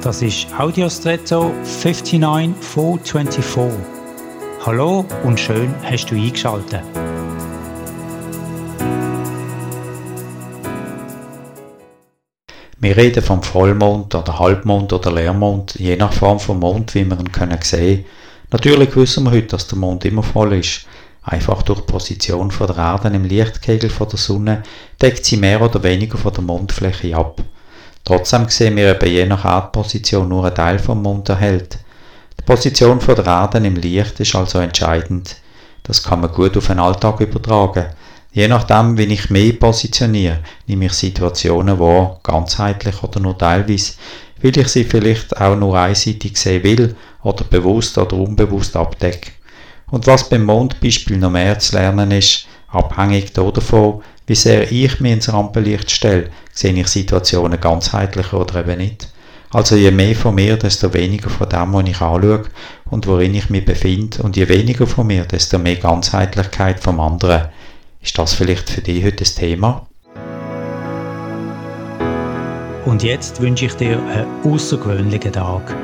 Das ist Audiostretto 59424. Hallo und schön hast du eingeschaltet. Wir reden vom Vollmond oder Halbmond oder Leermond, je nach Form vom Mond, wie wir ihn können sehen. Natürlich wissen wir heute, dass der Mond immer voll ist. Einfach durch die Position von der Erde im Lichtkegel von der Sonne deckt sie mehr oder weniger von der Mondfläche ab. Trotzdem sehen wir eben je nach Erdposition nur einen Teil vom Mond erhält. Die Position der Erde im Licht ist also entscheidend. Das kann man gut auf den Alltag übertragen. Je nachdem, wie ich mich positioniere, nehme ich Situationen wahr, ganzheitlich oder nur teilweise, weil ich sie vielleicht auch nur einseitig sehen will oder bewusst oder unbewusst abdecke. Und was beim Mondbeispiel noch mehr zu lernen ist, abhängig davon, wie sehr ich mich ins Rampenlicht stelle, sehe ich Situationen ganzheitlich oder eben nicht. Also je mehr von mir, desto weniger von dem, was ich anschaue und worin ich mich befinde. Und je weniger von mir, desto mehr Ganzheitlichkeit vom anderen. Ist das vielleicht für dich heute das Thema? Und jetzt wünsche ich dir einen außergewöhnlichen Tag.